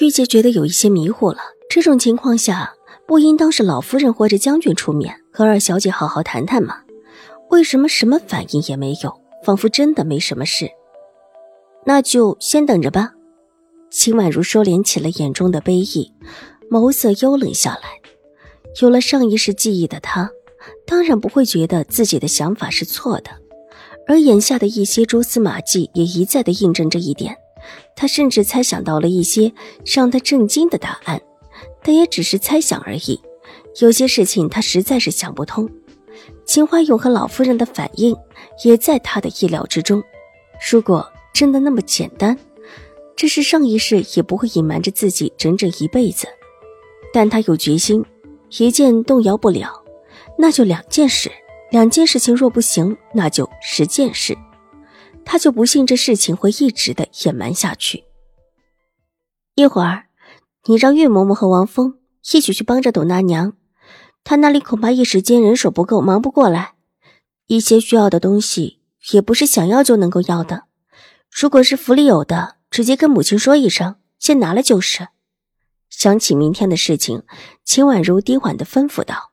玉洁觉得有一些迷糊了。这种情况下，不应当是老夫人或者将军出面和二小姐好好谈谈吗？为什么什么反应也没有，仿佛真的没什么事？那就先等着吧。秦婉如收敛起了眼中的悲意，眸色幽冷下来。有了上一世记忆的她，当然不会觉得自己的想法是错的。而眼下的一些蛛丝马迹也一再的印证这一点，他甚至猜想到了一些让他震惊的答案，但也只是猜想而已。有些事情他实在是想不通。秦怀勇和老夫人的反应也在他的意料之中。如果真的那么简单，这是上一世也不会隐瞒着自己整整一辈子。但他有决心，一件动摇不了，那就两件事。两件事情若不行，那就十件事。他就不信这事情会一直的隐瞒下去。一会儿，你让岳嬷嬷和王峰一起去帮着董大娘，她那里恐怕一时间人手不够，忙不过来。一些需要的东西也不是想要就能够要的。如果是府里有的，直接跟母亲说一声，先拿了就是。想起明天的事情，秦婉如低缓的吩咐道。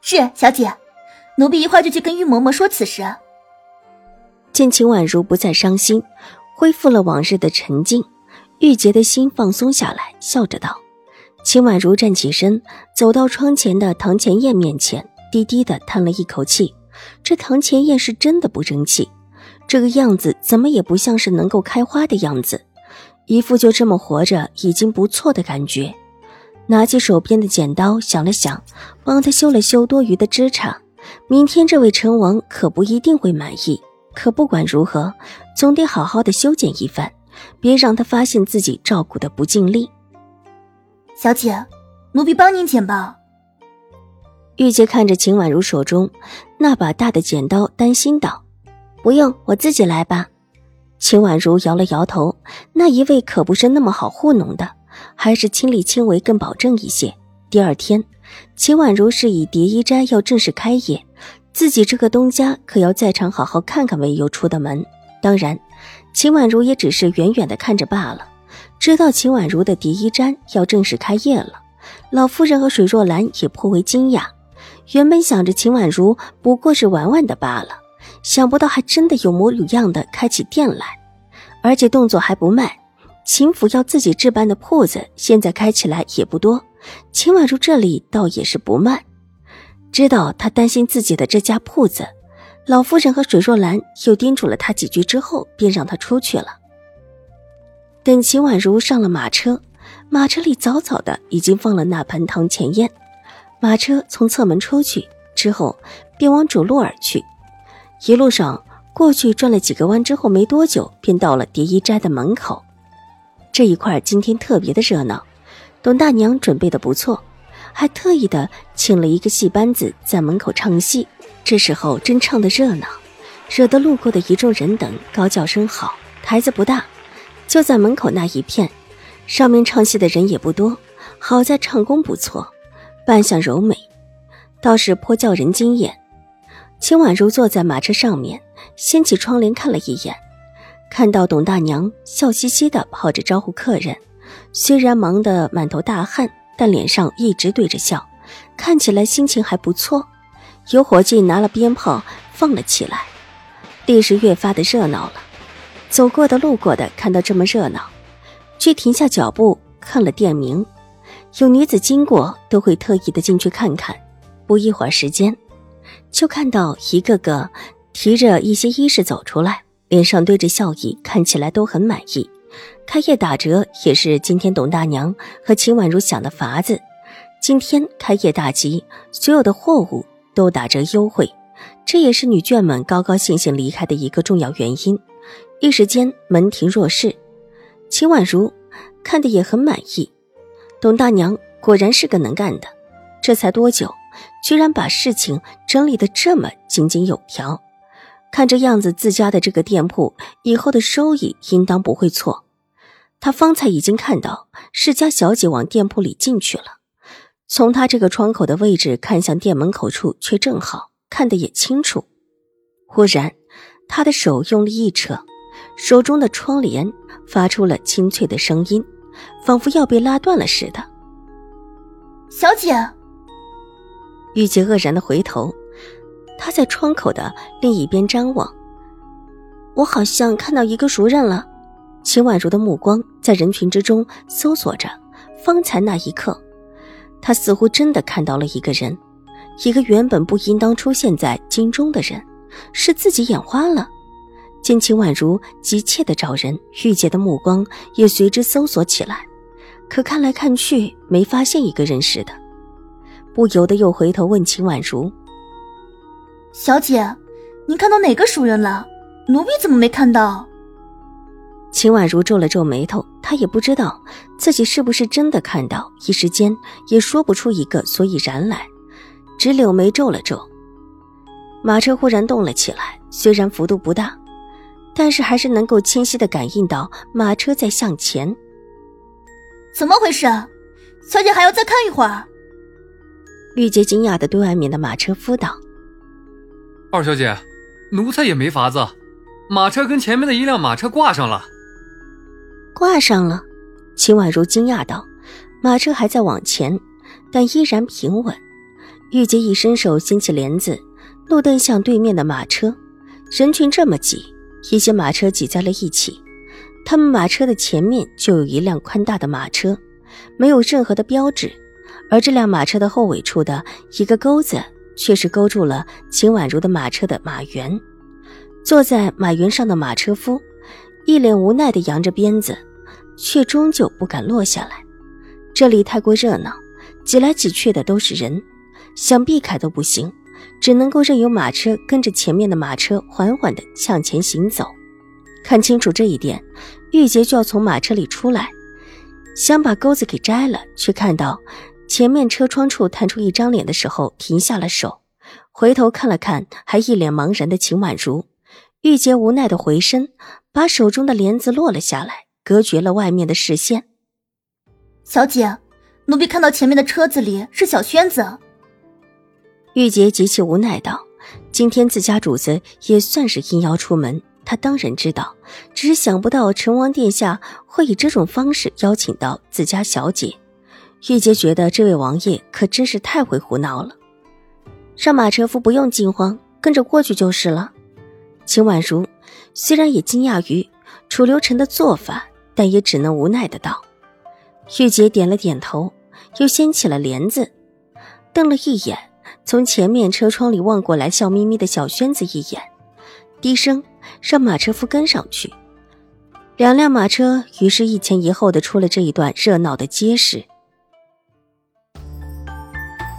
是小姐，奴婢一会儿就去跟玉嬷嬷说此事。见秦婉如不再伤心，恢复了往日的沉静，玉洁的心放松下来，笑着道：“秦婉如站起身，走到窗前的唐前燕面前，低低的叹了一口气。这唐前燕是真的不争气，这个样子怎么也不像是能够开花的样子，一副就这么活着已经不错的感觉。”拿起手边的剪刀，想了想，帮他修了修多余的枝杈。明天这位成王可不一定会满意，可不管如何，总得好好的修剪一番，别让他发现自己照顾的不尽力。小姐，奴婢帮您剪吧。玉洁看着秦婉如手中那把大的剪刀，担心道：“不用，我自己来吧。”秦婉如摇了摇头，那一位可不是那么好糊弄的。还是亲力亲为更保证一些。第二天，秦婉如是以蝶衣斋要正式开业，自己这个东家可要在场好好看看为由出的门。当然，秦婉如也只是远远的看着罢了。知道秦婉如的蝶衣斋要正式开业了，老夫人和水若兰也颇为惊讶。原本想着秦婉如不过是玩玩的罢了，想不到还真的有模有样的开起店来，而且动作还不慢。秦府要自己置办的铺子，现在开起来也不多。秦婉如这里倒也是不慢，知道他担心自己的这家铺子，老夫人和水若兰又叮嘱了他几句之后，便让他出去了。等秦婉如上了马车，马车里早早的已经放了那盆堂前宴。马车从侧门出去之后，便往主路而去。一路上过去转了几个弯之后，没多久便到了蝶衣斋的门口。这一块今天特别的热闹，董大娘准备的不错，还特意的请了一个戏班子在门口唱戏。这时候真唱的热闹，惹得路过的一众人等高叫声好。台子不大，就在门口那一片，上面唱戏的人也不多。好在唱功不错，扮相柔美，倒是颇叫人惊艳。秦婉如坐在马车上面，掀起窗帘看了一眼。看到董大娘笑嘻嘻的跑着招呼客人，虽然忙得满头大汗，但脸上一直对着笑，看起来心情还不错。有伙计拿了鞭炮放了起来，立时越发的热闹了。走过的、路过的看到这么热闹，却停下脚步看了店名。有女子经过，都会特意的进去看看。不一会儿时间，就看到一个个提着一些衣饰走出来。脸上堆着笑意，看起来都很满意。开业打折也是今天董大娘和秦婉如想的法子。今天开业大吉，所有的货物都打折优惠，这也是女眷们高高兴兴离开的一个重要原因。一时间门庭若市，秦婉如看的也很满意，董大娘果然是个能干的，这才多久，居然把事情整理的这么井井有条。看这样子，自家的这个店铺以后的收益应当不会错。他方才已经看到世家小姐往店铺里进去了，从他这个窗口的位置看向店门口处，却正好看得也清楚。忽然，他的手用力一扯，手中的窗帘发出了清脆的声音，仿佛要被拉断了似的。小姐，玉洁愕然的回头。他在窗口的另一边张望，我好像看到一个熟人了。秦婉如的目光在人群之中搜索着，方才那一刻，他似乎真的看到了一个人，一个原本不应当出现在京中的人，是自己眼花了。见秦婉如急切的找人，玉洁的目光也随之搜索起来，可看来看去没发现一个人似的，不由得又回头问秦婉如。小姐，您看到哪个熟人了？奴婢怎么没看到？秦婉如皱了皱眉头，她也不知道自己是不是真的看到，一时间也说不出一个所以然来，只柳眉皱了皱。马车忽然动了起来，虽然幅度不大，但是还是能够清晰的感应到马车在向前。怎么回事？小姐还要再看一会儿。玉洁惊讶的对外面的马车夫道。二小姐，奴才也没法子，马车跟前面的一辆马车挂上了。挂上了，秦婉如惊讶道：“马车还在往前，但依然平稳。”玉洁一伸手掀起帘子，怒瞪向对面的马车。人群这么挤，一些马车挤在了一起。他们马车的前面就有一辆宽大的马车，没有任何的标志，而这辆马车的后尾处的一个钩子。却是勾住了秦婉如的马车的马辕，坐在马辕上的马车夫一脸无奈地扬着鞭子，却终究不敢落下来。这里太过热闹，挤来挤去的都是人，想避开都不行，只能够任由马车跟着前面的马车缓缓地向前行走。看清楚这一点，玉洁就要从马车里出来，想把钩子给摘了，却看到。前面车窗处探出一张脸的时候，停下了手，回头看了看还一脸茫然的秦婉如，玉洁无奈的回身，把手中的帘子落了下来，隔绝了外面的视线。小姐，奴婢看到前面的车子里是小轩子。玉洁极其无奈道：“今天自家主子也算是应邀出门，她当然知道，只是想不到成王殿下会以这种方式邀请到自家小姐。”玉洁觉得这位王爷可真是太会胡闹了，让马车夫不用惊慌，跟着过去就是了。秦婉如虽然也惊讶于楚留臣的做法，但也只能无奈的道：“玉洁点了点头，又掀起了帘子，瞪了一眼从前面车窗里望过来笑眯眯的小轩子一眼，低声让马车夫跟上去。两辆马车于是一前一后的出了这一段热闹的街市。”